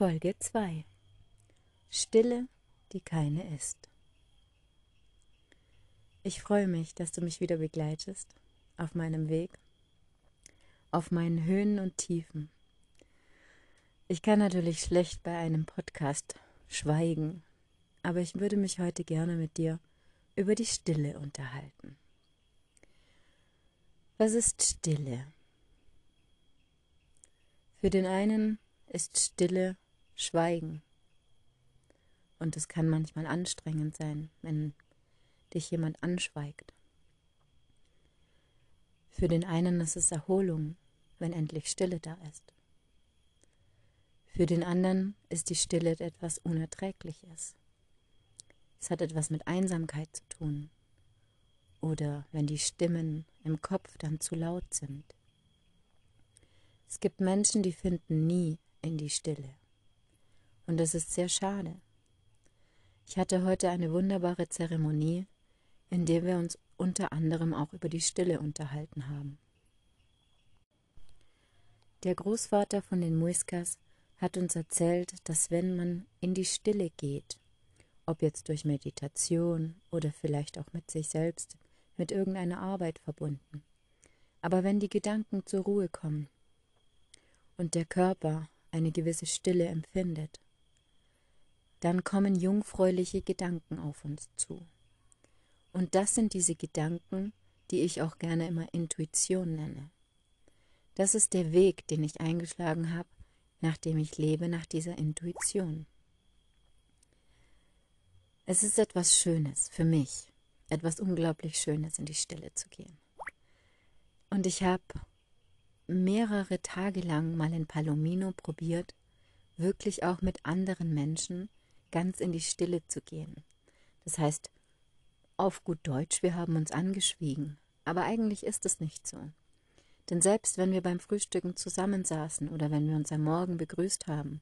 Folge 2 Stille, die keine ist. Ich freue mich, dass du mich wieder begleitest auf meinem Weg, auf meinen Höhen und Tiefen. Ich kann natürlich schlecht bei einem Podcast schweigen, aber ich würde mich heute gerne mit dir über die Stille unterhalten. Was ist Stille? Für den einen ist Stille Schweigen. Und es kann manchmal anstrengend sein, wenn dich jemand anschweigt. Für den einen ist es Erholung, wenn endlich Stille da ist. Für den anderen ist die Stille etwas Unerträgliches. Es hat etwas mit Einsamkeit zu tun. Oder wenn die Stimmen im Kopf dann zu laut sind. Es gibt Menschen, die finden nie in die Stille. Und das ist sehr schade. Ich hatte heute eine wunderbare Zeremonie, in der wir uns unter anderem auch über die Stille unterhalten haben. Der Großvater von den Muiskas hat uns erzählt, dass wenn man in die Stille geht, ob jetzt durch Meditation oder vielleicht auch mit sich selbst, mit irgendeiner Arbeit verbunden, aber wenn die Gedanken zur Ruhe kommen und der Körper eine gewisse Stille empfindet, dann kommen jungfräuliche Gedanken auf uns zu. Und das sind diese Gedanken, die ich auch gerne immer Intuition nenne. Das ist der Weg, den ich eingeschlagen habe, nachdem ich lebe nach dieser Intuition. Es ist etwas Schönes für mich, etwas unglaublich Schönes, in die Stille zu gehen. Und ich habe mehrere Tage lang mal in Palomino probiert, wirklich auch mit anderen Menschen ganz in die Stille zu gehen. Das heißt, auf gut Deutsch, wir haben uns angeschwiegen. Aber eigentlich ist es nicht so. Denn selbst wenn wir beim Frühstücken zusammensaßen oder wenn wir uns am Morgen begrüßt haben,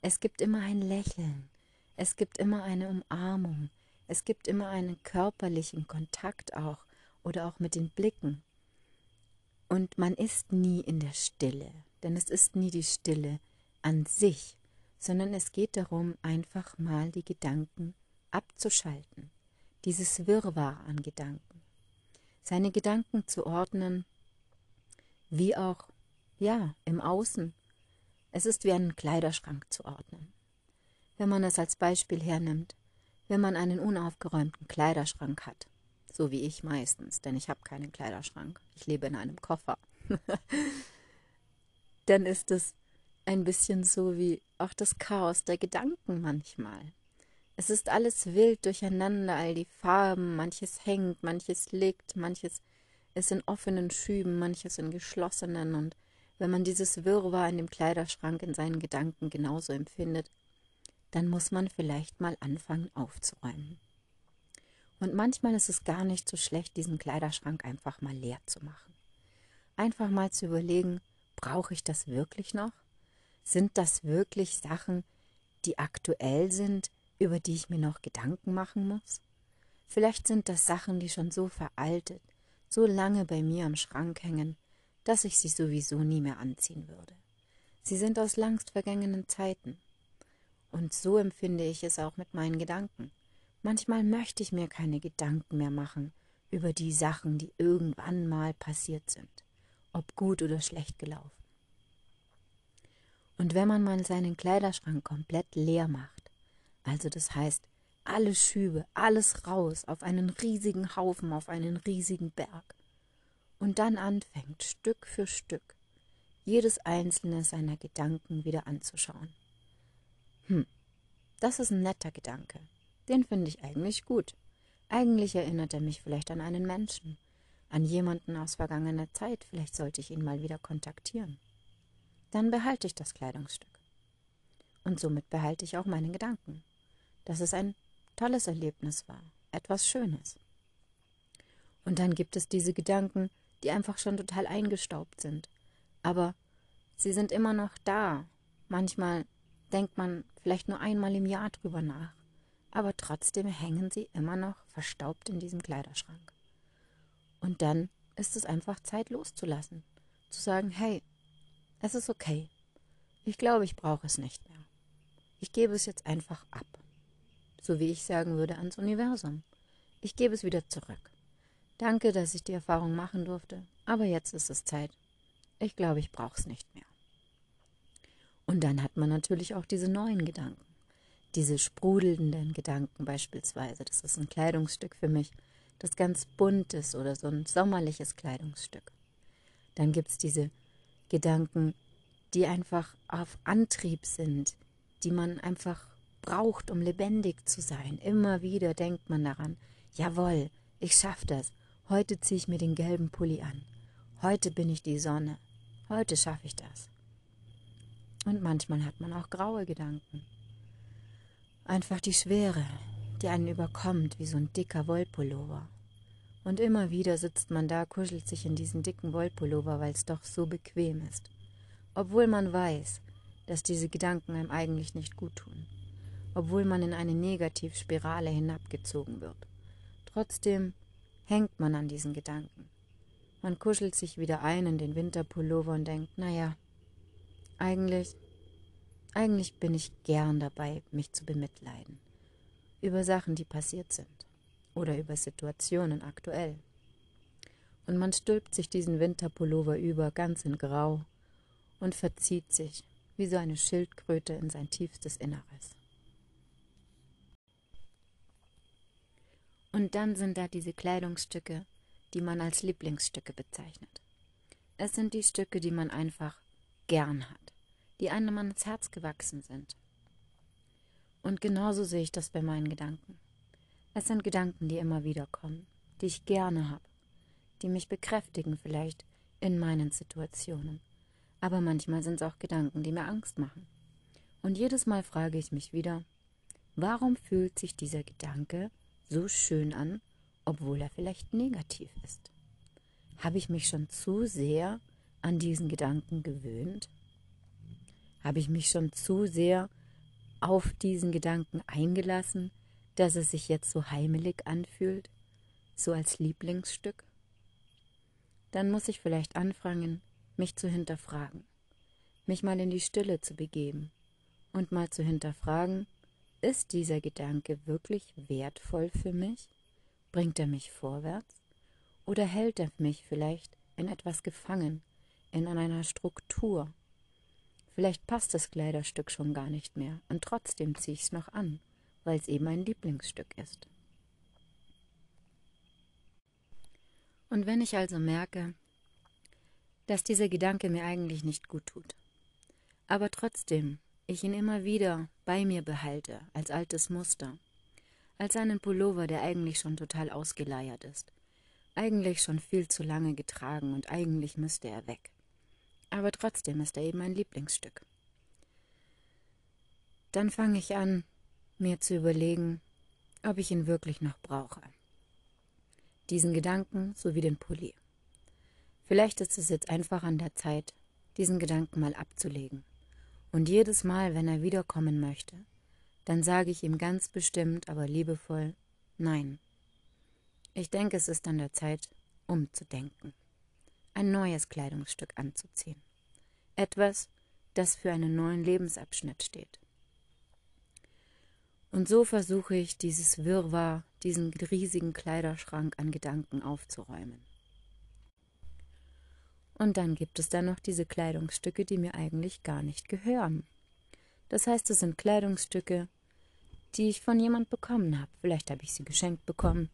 es gibt immer ein Lächeln, es gibt immer eine Umarmung, es gibt immer einen körperlichen Kontakt auch oder auch mit den Blicken. Und man ist nie in der Stille, denn es ist nie die Stille an sich, sondern es geht darum, einfach mal die Gedanken abzuschalten, dieses Wirrwarr an Gedanken, seine Gedanken zu ordnen, wie auch, ja, im Außen. Es ist wie einen Kleiderschrank zu ordnen. Wenn man es als Beispiel hernimmt, wenn man einen unaufgeräumten Kleiderschrank hat, so wie ich meistens, denn ich habe keinen Kleiderschrank. Ich lebe in einem Koffer. Dann ist es ein bisschen so wie auch das Chaos der Gedanken manchmal. Es ist alles wild durcheinander, all die Farben, manches hängt, manches liegt, manches ist in offenen Schüben, manches in geschlossenen, und wenn man dieses Wirrwarr in dem Kleiderschrank in seinen Gedanken genauso empfindet, dann muss man vielleicht mal anfangen aufzuräumen. Und manchmal ist es gar nicht so schlecht, diesen Kleiderschrank einfach mal leer zu machen. Einfach mal zu überlegen, brauche ich das wirklich noch? Sind das wirklich Sachen, die aktuell sind, über die ich mir noch Gedanken machen muss? Vielleicht sind das Sachen, die schon so veraltet, so lange bei mir am Schrank hängen, dass ich sie sowieso nie mehr anziehen würde. Sie sind aus langst vergangenen Zeiten. Und so empfinde ich es auch mit meinen Gedanken. Manchmal möchte ich mir keine Gedanken mehr machen über die Sachen, die irgendwann mal passiert sind, ob gut oder schlecht gelaufen. Und wenn man mal seinen Kleiderschrank komplett leer macht, also das heißt, alle Schübe, alles raus auf einen riesigen Haufen, auf einen riesigen Berg, und dann anfängt, Stück für Stück, jedes einzelne seiner Gedanken wieder anzuschauen. Hm, das ist ein netter Gedanke. Den finde ich eigentlich gut. Eigentlich erinnert er mich vielleicht an einen Menschen, an jemanden aus vergangener Zeit. Vielleicht sollte ich ihn mal wieder kontaktieren. Dann behalte ich das Kleidungsstück. Und somit behalte ich auch meine Gedanken, dass es ein tolles Erlebnis war, etwas Schönes. Und dann gibt es diese Gedanken, die einfach schon total eingestaubt sind. Aber sie sind immer noch da. Manchmal denkt man vielleicht nur einmal im Jahr drüber nach aber trotzdem hängen sie immer noch verstaubt in diesem Kleiderschrank. Und dann ist es einfach Zeit loszulassen, zu sagen, hey, es ist okay. Ich glaube, ich brauche es nicht mehr. Ich gebe es jetzt einfach ab. So wie ich sagen würde ans Universum. Ich gebe es wieder zurück. Danke, dass ich die Erfahrung machen durfte, aber jetzt ist es Zeit. Ich glaube, ich brauche es nicht mehr. Und dann hat man natürlich auch diese neuen Gedanken, diese sprudelnden Gedanken beispielsweise. Das ist ein Kleidungsstück für mich, das ganz bunt ist oder so ein sommerliches Kleidungsstück. Dann gibt es diese Gedanken, die einfach auf Antrieb sind, die man einfach braucht, um lebendig zu sein. Immer wieder denkt man daran, jawohl, ich schaffe das. Heute ziehe ich mir den gelben Pulli an. Heute bin ich die Sonne. Heute schaffe ich das. Und manchmal hat man auch graue Gedanken. Einfach die Schwere, die einen überkommt wie so ein dicker Wollpullover. Und immer wieder sitzt man da, kuschelt sich in diesen dicken Wollpullover, weil es doch so bequem ist. Obwohl man weiß, dass diese Gedanken einem eigentlich nicht gut tun. Obwohl man in eine Negativspirale hinabgezogen wird. Trotzdem hängt man an diesen Gedanken. Man kuschelt sich wieder ein in den Winterpullover und denkt, naja, eigentlich, eigentlich bin ich gern dabei, mich zu bemitleiden. Über Sachen, die passiert sind. Oder über Situationen aktuell. Und man stülpt sich diesen Winterpullover über, ganz in Grau, und verzieht sich, wie so eine Schildkröte in sein tiefstes Inneres. Und dann sind da diese Kleidungsstücke, die man als Lieblingsstücke bezeichnet. Es sind die Stücke, die man einfach gern hat, die einem ans Herz gewachsen sind. Und genauso sehe ich das bei meinen Gedanken. Es sind Gedanken, die immer wieder kommen, die ich gerne habe, die mich bekräftigen vielleicht in meinen Situationen. Aber manchmal sind es auch Gedanken, die mir Angst machen. Und jedes Mal frage ich mich wieder, warum fühlt sich dieser Gedanke so schön an, obwohl er vielleicht negativ ist? Habe ich mich schon zu sehr an diesen Gedanken gewöhnt? Habe ich mich schon zu sehr auf diesen Gedanken eingelassen, dass es sich jetzt so heimelig anfühlt, so als Lieblingsstück? Dann muss ich vielleicht anfangen, mich zu hinterfragen, mich mal in die Stille zu begeben und mal zu hinterfragen, ist dieser Gedanke wirklich wertvoll für mich? Bringt er mich vorwärts? Oder hält er mich vielleicht in etwas gefangen, in einer Struktur? Vielleicht passt das Kleiderstück schon gar nicht mehr und trotzdem ziehe ich es noch an, weil es eben ein Lieblingsstück ist. Und wenn ich also merke, dass dieser Gedanke mir eigentlich nicht gut tut, aber trotzdem ich ihn immer wieder bei mir behalte, als altes Muster, als einen Pullover, der eigentlich schon total ausgeleiert ist, eigentlich schon viel zu lange getragen und eigentlich müsste er weg. Aber trotzdem ist er eben ein Lieblingsstück. Dann fange ich an, mir zu überlegen, ob ich ihn wirklich noch brauche. Diesen Gedanken sowie den Pulli. Vielleicht ist es jetzt einfach an der Zeit, diesen Gedanken mal abzulegen. Und jedes Mal, wenn er wiederkommen möchte, dann sage ich ihm ganz bestimmt, aber liebevoll Nein. Ich denke, es ist an der Zeit, umzudenken, ein neues Kleidungsstück anzuziehen. Etwas, das für einen neuen Lebensabschnitt steht. Und so versuche ich, dieses Wirrwarr, diesen riesigen Kleiderschrank an Gedanken aufzuräumen. Und dann gibt es da noch diese Kleidungsstücke, die mir eigentlich gar nicht gehören. Das heißt, es sind Kleidungsstücke, die ich von jemand bekommen habe. Vielleicht habe ich sie geschenkt bekommen,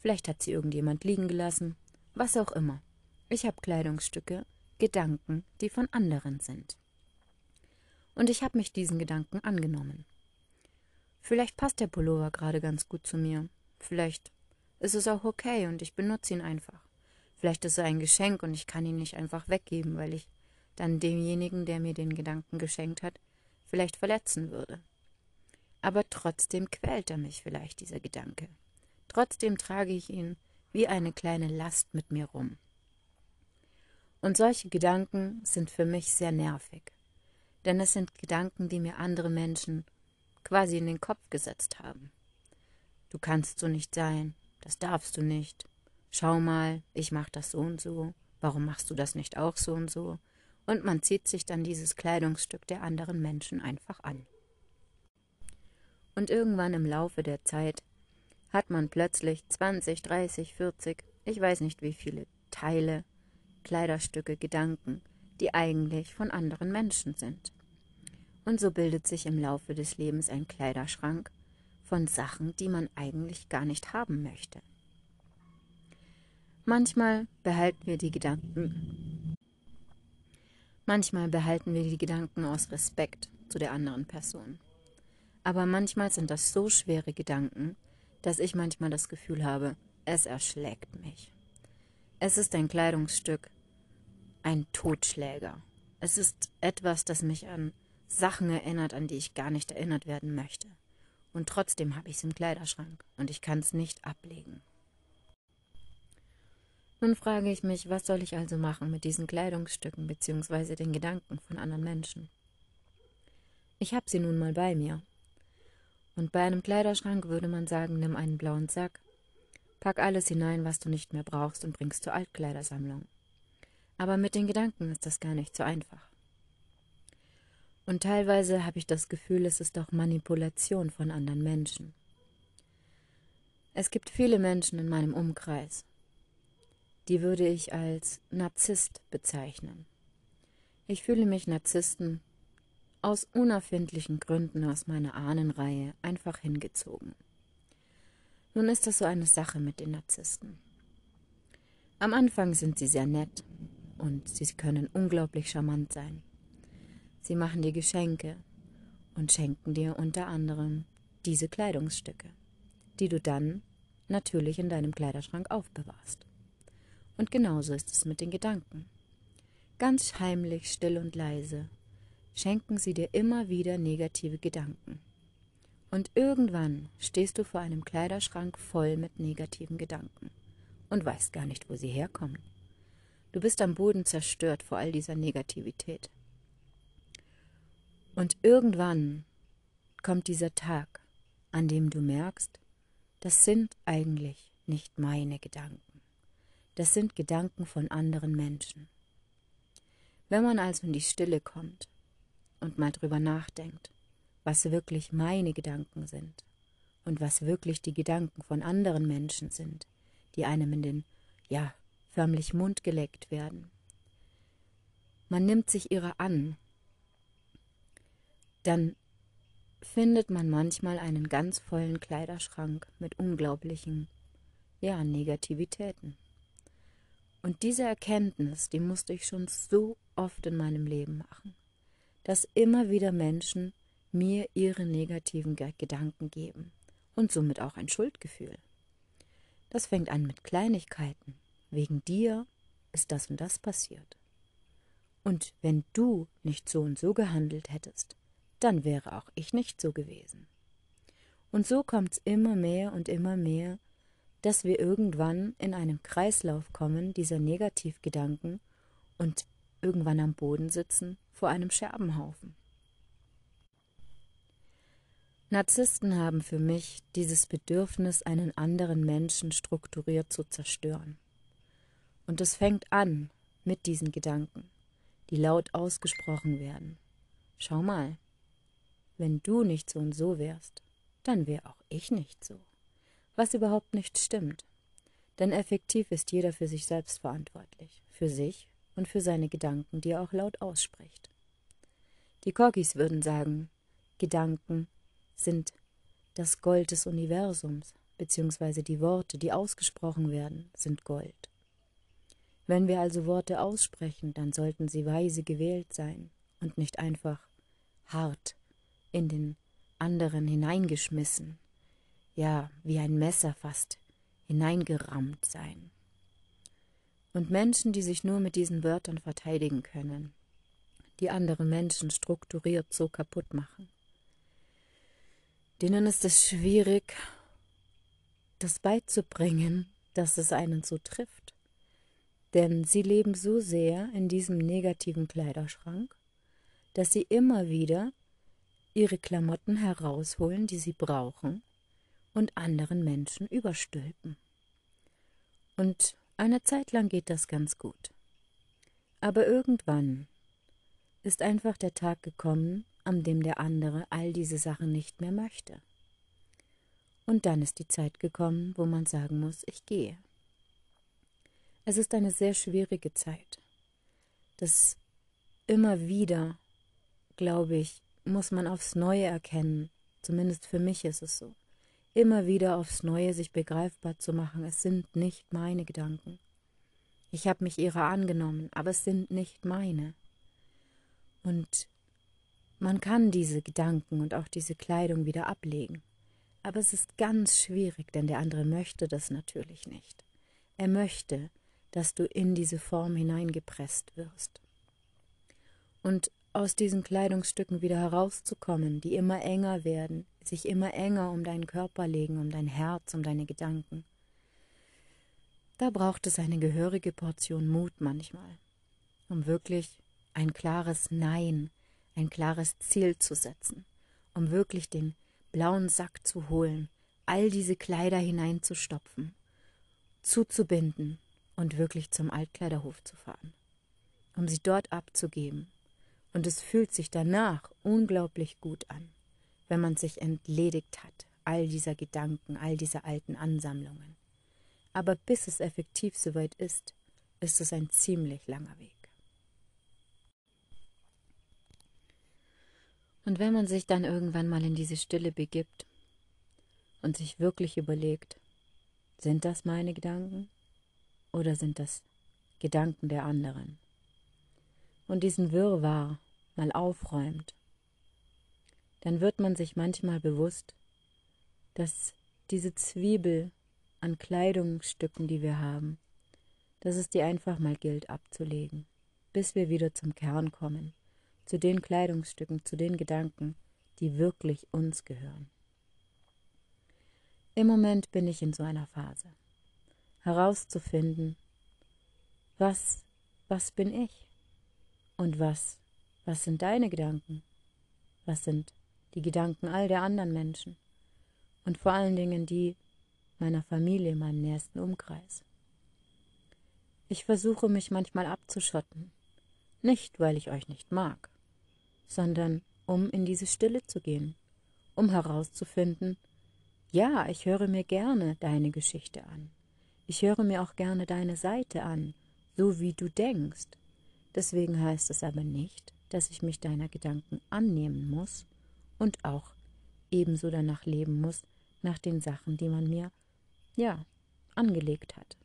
vielleicht hat sie irgendjemand liegen gelassen, was auch immer. Ich habe Kleidungsstücke, Gedanken, die von anderen sind. Und ich habe mich diesen Gedanken angenommen. Vielleicht passt der Pullover gerade ganz gut zu mir. Vielleicht ist es auch okay und ich benutze ihn einfach. Vielleicht ist er ein Geschenk und ich kann ihn nicht einfach weggeben, weil ich dann demjenigen, der mir den Gedanken geschenkt hat, vielleicht verletzen würde. Aber trotzdem quält er mich vielleicht, dieser Gedanke. Trotzdem trage ich ihn wie eine kleine Last mit mir rum. Und solche Gedanken sind für mich sehr nervig, denn es sind Gedanken, die mir andere Menschen quasi in den Kopf gesetzt haben. Du kannst so nicht sein, das darfst du nicht, schau mal, ich mach das so und so, warum machst du das nicht auch so und so? Und man zieht sich dann dieses Kleidungsstück der anderen Menschen einfach an. Und irgendwann im Laufe der Zeit hat man plötzlich 20, 30, 40, ich weiß nicht wie viele Teile, Kleiderstücke, Gedanken, die eigentlich von anderen Menschen sind. Und so bildet sich im Laufe des Lebens ein Kleiderschrank von Sachen, die man eigentlich gar nicht haben möchte. Manchmal behalten wir die Gedanken. Manchmal behalten wir die Gedanken aus Respekt zu der anderen Person. Aber manchmal sind das so schwere Gedanken, dass ich manchmal das Gefühl habe, es erschlägt mich. Es ist ein Kleidungsstück, ein Totschläger. Es ist etwas, das mich an Sachen erinnert, an die ich gar nicht erinnert werden möchte. Und trotzdem habe ich es im Kleiderschrank und ich kann es nicht ablegen. Nun frage ich mich, was soll ich also machen mit diesen Kleidungsstücken bzw. den Gedanken von anderen Menschen? Ich habe sie nun mal bei mir. Und bei einem Kleiderschrank würde man sagen, nimm einen blauen Sack, pack alles hinein, was du nicht mehr brauchst und bringst zur Altkleidersammlung. Aber mit den Gedanken ist das gar nicht so einfach. Und teilweise habe ich das Gefühl, es ist auch Manipulation von anderen Menschen. Es gibt viele Menschen in meinem Umkreis, die würde ich als Narzisst bezeichnen. Ich fühle mich Narzissten aus unerfindlichen Gründen aus meiner Ahnenreihe einfach hingezogen. Nun ist das so eine Sache mit den Narzissten. Am Anfang sind sie sehr nett und sie können unglaublich charmant sein. Sie machen dir Geschenke und schenken dir unter anderem diese Kleidungsstücke, die du dann natürlich in deinem Kleiderschrank aufbewahrst. Und genauso ist es mit den Gedanken. Ganz heimlich, still und leise schenken sie dir immer wieder negative Gedanken. Und irgendwann stehst du vor einem Kleiderschrank voll mit negativen Gedanken und weißt gar nicht, wo sie herkommen. Du bist am Boden zerstört vor all dieser Negativität. Und irgendwann kommt dieser Tag, an dem du merkst, das sind eigentlich nicht meine Gedanken. Das sind Gedanken von anderen Menschen. Wenn man also in die Stille kommt und mal drüber nachdenkt, was wirklich meine Gedanken sind und was wirklich die Gedanken von anderen Menschen sind, die einem in den, ja, förmlich Mund geleckt werden. Man nimmt sich ihrer an dann findet man manchmal einen ganz vollen Kleiderschrank mit unglaublichen, ja, Negativitäten. Und diese Erkenntnis, die musste ich schon so oft in meinem Leben machen, dass immer wieder Menschen mir ihre negativen Gedanken geben und somit auch ein Schuldgefühl. Das fängt an mit Kleinigkeiten. Wegen dir ist das und das passiert. Und wenn du nicht so und so gehandelt hättest, dann wäre auch ich nicht so gewesen. Und so kommt's immer mehr und immer mehr, dass wir irgendwann in einem Kreislauf kommen dieser Negativgedanken und irgendwann am Boden sitzen vor einem Scherbenhaufen. Narzissten haben für mich dieses Bedürfnis, einen anderen Menschen strukturiert zu zerstören. Und es fängt an mit diesen Gedanken, die laut ausgesprochen werden. Schau mal, wenn du nicht so und so wärst, dann wäre auch ich nicht so. Was überhaupt nicht stimmt. Denn effektiv ist jeder für sich selbst verantwortlich, für sich und für seine Gedanken, die er auch laut ausspricht. Die Corgis würden sagen, Gedanken sind das Gold des Universums, beziehungsweise die Worte, die ausgesprochen werden, sind Gold. Wenn wir also Worte aussprechen, dann sollten sie weise gewählt sein und nicht einfach hart in den anderen hineingeschmissen, ja, wie ein Messer fast hineingerammt sein. Und Menschen, die sich nur mit diesen Wörtern verteidigen können, die andere Menschen strukturiert so kaputt machen, denen ist es schwierig, das beizubringen, dass es einen so trifft. Denn sie leben so sehr in diesem negativen Kleiderschrank, dass sie immer wieder ihre Klamotten herausholen, die sie brauchen, und anderen Menschen überstülpen. Und eine Zeit lang geht das ganz gut. Aber irgendwann ist einfach der Tag gekommen, an dem der andere all diese Sachen nicht mehr möchte. Und dann ist die Zeit gekommen, wo man sagen muss, ich gehe. Es ist eine sehr schwierige Zeit. Das immer wieder, glaube ich, muss man aufs Neue erkennen. Zumindest für mich ist es so. Immer wieder aufs Neue sich begreifbar zu machen, es sind nicht meine Gedanken. Ich habe mich ihrer angenommen, aber es sind nicht meine. Und man kann diese Gedanken und auch diese Kleidung wieder ablegen. Aber es ist ganz schwierig, denn der andere möchte das natürlich nicht. Er möchte, dass du in diese Form hineingepresst wirst. Und aus diesen Kleidungsstücken wieder herauszukommen, die immer enger werden, sich immer enger um deinen Körper legen, um dein Herz, um deine Gedanken. Da braucht es eine gehörige Portion Mut manchmal, um wirklich ein klares Nein, ein klares Ziel zu setzen, um wirklich den blauen Sack zu holen, all diese Kleider hineinzustopfen, zuzubinden und wirklich zum Altkleiderhof zu fahren, um sie dort abzugeben. Und es fühlt sich danach unglaublich gut an, wenn man sich entledigt hat, all dieser Gedanken, all dieser alten Ansammlungen. Aber bis es effektiv soweit ist, ist es ein ziemlich langer Weg. Und wenn man sich dann irgendwann mal in diese Stille begibt und sich wirklich überlegt, sind das meine Gedanken oder sind das Gedanken der anderen? Und diesen Wirrwarr mal aufräumt, dann wird man sich manchmal bewusst, dass diese Zwiebel an Kleidungsstücken, die wir haben, dass es die einfach mal gilt abzulegen, bis wir wieder zum Kern kommen zu den Kleidungsstücken, zu den Gedanken, die wirklich uns gehören. Im Moment bin ich in so einer Phase, herauszufinden, was, was bin ich und was, was sind deine Gedanken, was sind die Gedanken all der anderen Menschen und vor allen Dingen die meiner Familie, meinem nächsten Umkreis. Ich versuche mich manchmal abzuschotten, nicht weil ich euch nicht mag, sondern um in diese Stille zu gehen, um herauszufinden, ja, ich höre mir gerne deine Geschichte an. Ich höre mir auch gerne deine Seite an, so wie du denkst. Deswegen heißt es aber nicht, dass ich mich deiner Gedanken annehmen muss und auch ebenso danach leben muss, nach den Sachen, die man mir, ja, angelegt hat.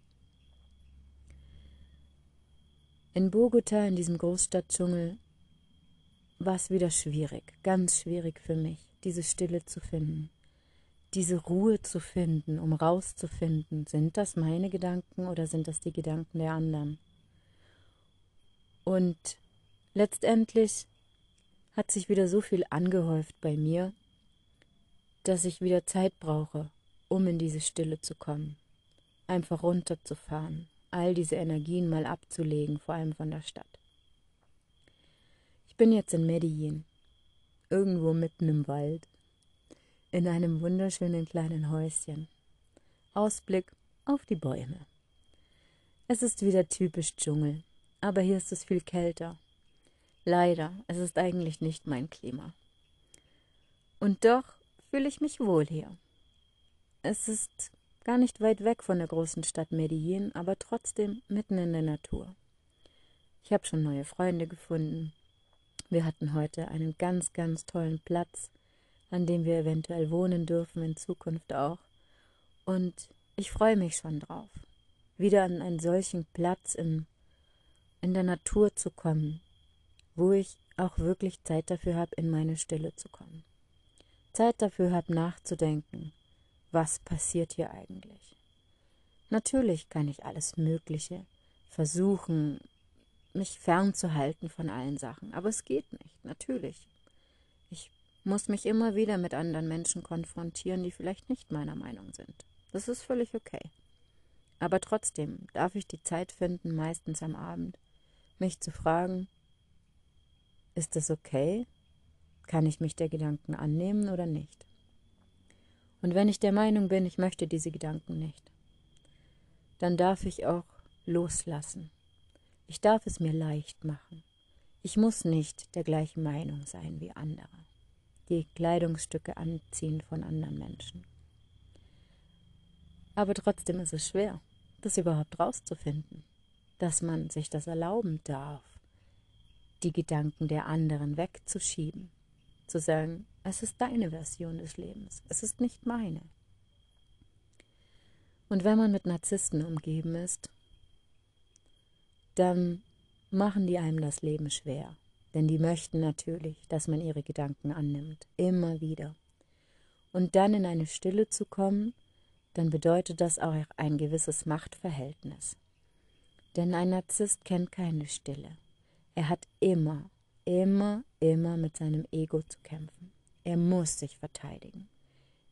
In Bogota, in diesem Großstadtdschungel, war es wieder schwierig, ganz schwierig für mich, diese Stille zu finden, diese Ruhe zu finden, um rauszufinden, sind das meine Gedanken oder sind das die Gedanken der anderen. Und letztendlich hat sich wieder so viel angehäuft bei mir, dass ich wieder Zeit brauche, um in diese Stille zu kommen, einfach runterzufahren, all diese Energien mal abzulegen, vor allem von der Stadt. Ich bin jetzt in Medellin, irgendwo mitten im Wald, in einem wunderschönen kleinen Häuschen. Ausblick auf die Bäume. Es ist wieder typisch Dschungel, aber hier ist es viel kälter. Leider, es ist eigentlich nicht mein Klima. Und doch fühle ich mich wohl hier. Es ist gar nicht weit weg von der großen Stadt Medellin, aber trotzdem mitten in der Natur. Ich habe schon neue Freunde gefunden, wir hatten heute einen ganz, ganz tollen Platz, an dem wir eventuell wohnen dürfen, in Zukunft auch. Und ich freue mich schon drauf, wieder an einen solchen Platz in, in der Natur zu kommen, wo ich auch wirklich Zeit dafür habe, in meine Stille zu kommen. Zeit dafür habe, nachzudenken, was passiert hier eigentlich. Natürlich kann ich alles Mögliche versuchen, mich fernzuhalten von allen Sachen. Aber es geht nicht, natürlich. Ich muss mich immer wieder mit anderen Menschen konfrontieren, die vielleicht nicht meiner Meinung sind. Das ist völlig okay. Aber trotzdem darf ich die Zeit finden, meistens am Abend, mich zu fragen, ist es okay? Kann ich mich der Gedanken annehmen oder nicht? Und wenn ich der Meinung bin, ich möchte diese Gedanken nicht, dann darf ich auch loslassen ich darf es mir leicht machen. Ich muss nicht der gleichen Meinung sein wie andere, die Kleidungsstücke anziehen von anderen Menschen. Aber trotzdem ist es schwer, das überhaupt rauszufinden, dass man sich das erlauben darf, die Gedanken der anderen wegzuschieben, zu sagen, es ist deine Version des Lebens, es ist nicht meine. Und wenn man mit Narzissten umgeben ist, dann machen die einem das Leben schwer. Denn die möchten natürlich, dass man ihre Gedanken annimmt, immer wieder. Und dann in eine Stille zu kommen, dann bedeutet das auch ein gewisses Machtverhältnis. Denn ein Narzisst kennt keine Stille. Er hat immer, immer, immer mit seinem Ego zu kämpfen. Er muss sich verteidigen.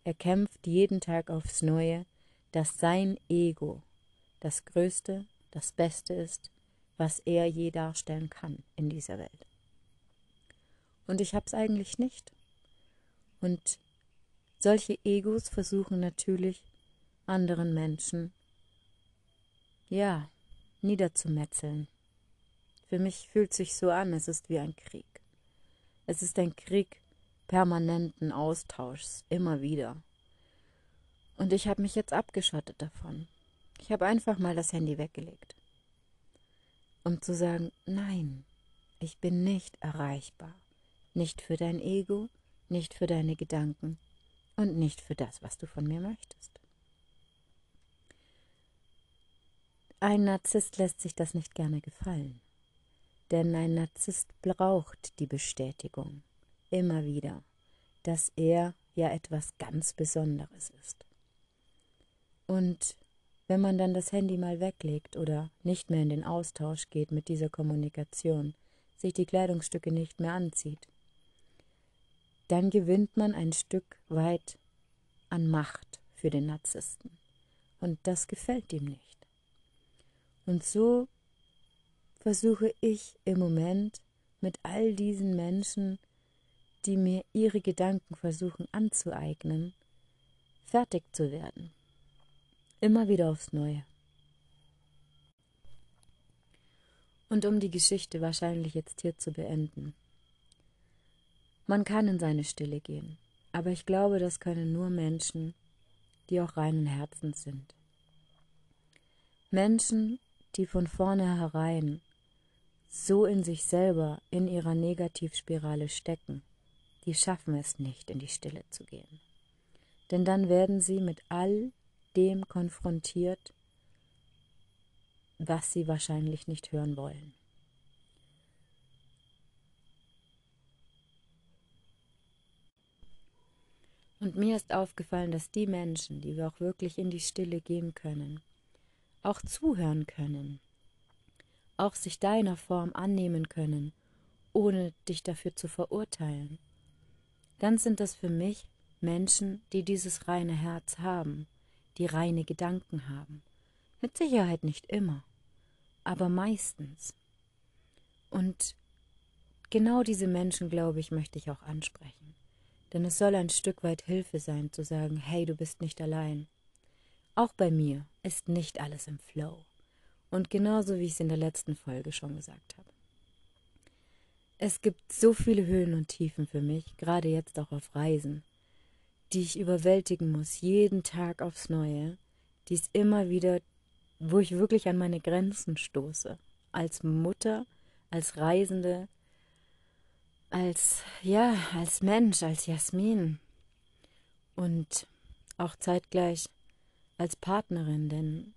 Er kämpft jeden Tag aufs Neue, dass sein Ego das Größte, das Beste ist, was er je darstellen kann in dieser Welt. Und ich hab's eigentlich nicht. Und solche Egos versuchen natürlich anderen Menschen, ja, niederzumetzeln. Für mich fühlt sich so an, es ist wie ein Krieg. Es ist ein Krieg permanenten Austauschs, immer wieder. Und ich habe mich jetzt abgeschottet davon. Ich habe einfach mal das Handy weggelegt um zu sagen, nein, ich bin nicht erreichbar, nicht für dein Ego, nicht für deine Gedanken und nicht für das, was du von mir möchtest. Ein Narzisst lässt sich das nicht gerne gefallen, denn ein Narzisst braucht die Bestätigung immer wieder, dass er ja etwas ganz Besonderes ist. Und wenn man dann das Handy mal weglegt oder nicht mehr in den Austausch geht mit dieser Kommunikation, sich die Kleidungsstücke nicht mehr anzieht, dann gewinnt man ein Stück weit an Macht für den Narzissten. Und das gefällt ihm nicht. Und so versuche ich im Moment mit all diesen Menschen, die mir ihre Gedanken versuchen anzueignen, fertig zu werden. Immer wieder aufs Neue. Und um die Geschichte wahrscheinlich jetzt hier zu beenden. Man kann in seine Stille gehen, aber ich glaube, das können nur Menschen, die auch reinen Herzens sind. Menschen, die von vornherein so in sich selber, in ihrer Negativspirale stecken, die schaffen es nicht, in die Stille zu gehen. Denn dann werden sie mit all dem konfrontiert, was sie wahrscheinlich nicht hören wollen. Und mir ist aufgefallen, dass die Menschen, die wir auch wirklich in die Stille gehen können, auch zuhören können, auch sich deiner Form annehmen können, ohne dich dafür zu verurteilen, dann sind das für mich Menschen, die dieses reine Herz haben die reine Gedanken haben. Mit Sicherheit nicht immer, aber meistens. Und genau diese Menschen, glaube ich, möchte ich auch ansprechen. Denn es soll ein Stück weit Hilfe sein, zu sagen, hey, du bist nicht allein. Auch bei mir ist nicht alles im Flow. Und genauso wie ich es in der letzten Folge schon gesagt habe. Es gibt so viele Höhen und Tiefen für mich, gerade jetzt auch auf Reisen die ich überwältigen muss, jeden Tag aufs Neue, die es immer wieder, wo ich wirklich an meine Grenzen stoße. Als Mutter, als Reisende, als, ja, als Mensch, als Jasmin. Und auch zeitgleich als Partnerin, denn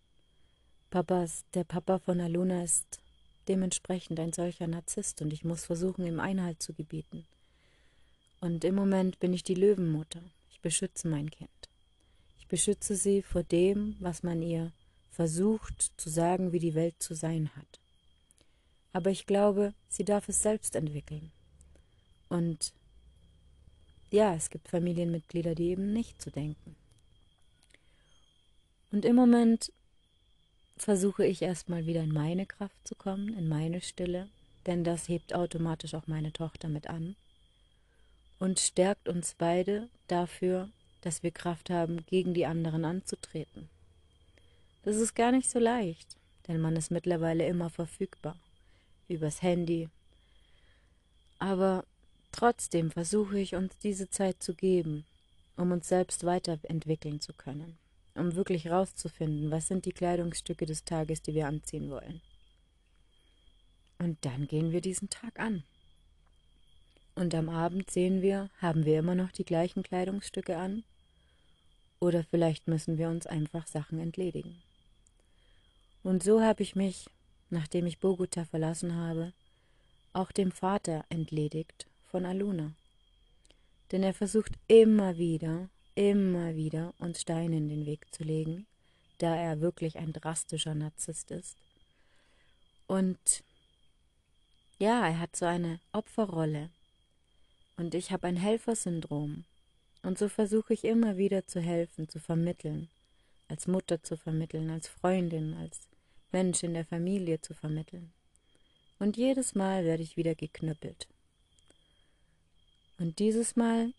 Papas, der Papa von Aluna ist dementsprechend ein solcher Narzisst und ich muss versuchen, ihm Einhalt zu gebieten. Und im Moment bin ich die Löwenmutter beschütze mein Kind. Ich beschütze sie vor dem, was man ihr versucht zu sagen, wie die Welt zu sein hat. Aber ich glaube, sie darf es selbst entwickeln. Und ja, es gibt Familienmitglieder, die eben nicht zu denken. Und im Moment versuche ich erstmal wieder in meine Kraft zu kommen, in meine Stille, denn das hebt automatisch auch meine Tochter mit an und stärkt uns beide dafür, dass wir Kraft haben, gegen die anderen anzutreten. Das ist gar nicht so leicht, denn man ist mittlerweile immer verfügbar, übers Handy. Aber trotzdem versuche ich uns diese Zeit zu geben, um uns selbst weiterentwickeln zu können, um wirklich rauszufinden, was sind die Kleidungsstücke des Tages, die wir anziehen wollen. Und dann gehen wir diesen Tag an. Und am Abend sehen wir, haben wir immer noch die gleichen Kleidungsstücke an? Oder vielleicht müssen wir uns einfach Sachen entledigen. Und so habe ich mich, nachdem ich Bogota verlassen habe, auch dem Vater entledigt von Aluna. Denn er versucht immer wieder, immer wieder uns Steine in den Weg zu legen, da er wirklich ein drastischer Narzisst ist. Und ja, er hat so eine Opferrolle. Und ich habe ein Helfersyndrom. Und so versuche ich immer wieder zu helfen, zu vermitteln, als Mutter zu vermitteln, als Freundin, als Mensch in der Familie zu vermitteln. Und jedes Mal werde ich wieder geknüppelt. Und dieses Mal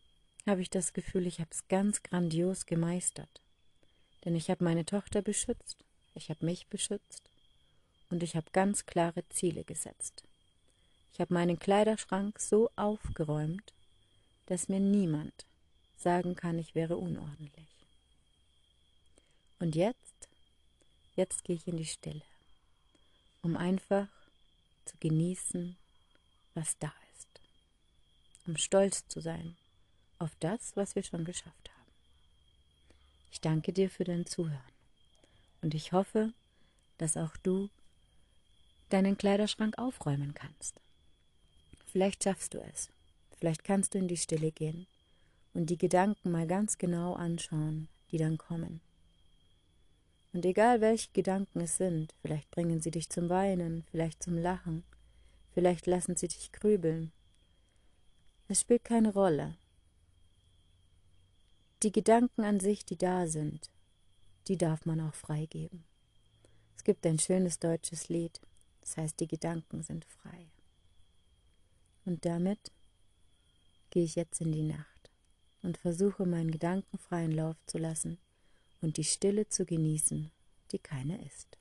habe ich das Gefühl, ich habe es ganz grandios gemeistert. Denn ich habe meine Tochter beschützt, ich habe mich beschützt und ich habe ganz klare Ziele gesetzt. Ich habe meinen Kleiderschrank so aufgeräumt, dass mir niemand sagen kann, ich wäre unordentlich. Und jetzt, jetzt gehe ich in die Stille, um einfach zu genießen, was da ist, um stolz zu sein auf das, was wir schon geschafft haben. Ich danke dir für dein Zuhören und ich hoffe, dass auch du deinen Kleiderschrank aufräumen kannst. Vielleicht schaffst du es. Vielleicht kannst du in die Stille gehen und die Gedanken mal ganz genau anschauen, die dann kommen. Und egal welche Gedanken es sind, vielleicht bringen sie dich zum Weinen, vielleicht zum Lachen, vielleicht lassen sie dich grübeln. Es spielt keine Rolle. Die Gedanken an sich, die da sind, die darf man auch freigeben. Es gibt ein schönes deutsches Lied, das heißt, die Gedanken sind frei. Und damit gehe ich jetzt in die Nacht und versuche meinen Gedanken freien Lauf zu lassen und die Stille zu genießen, die keine ist.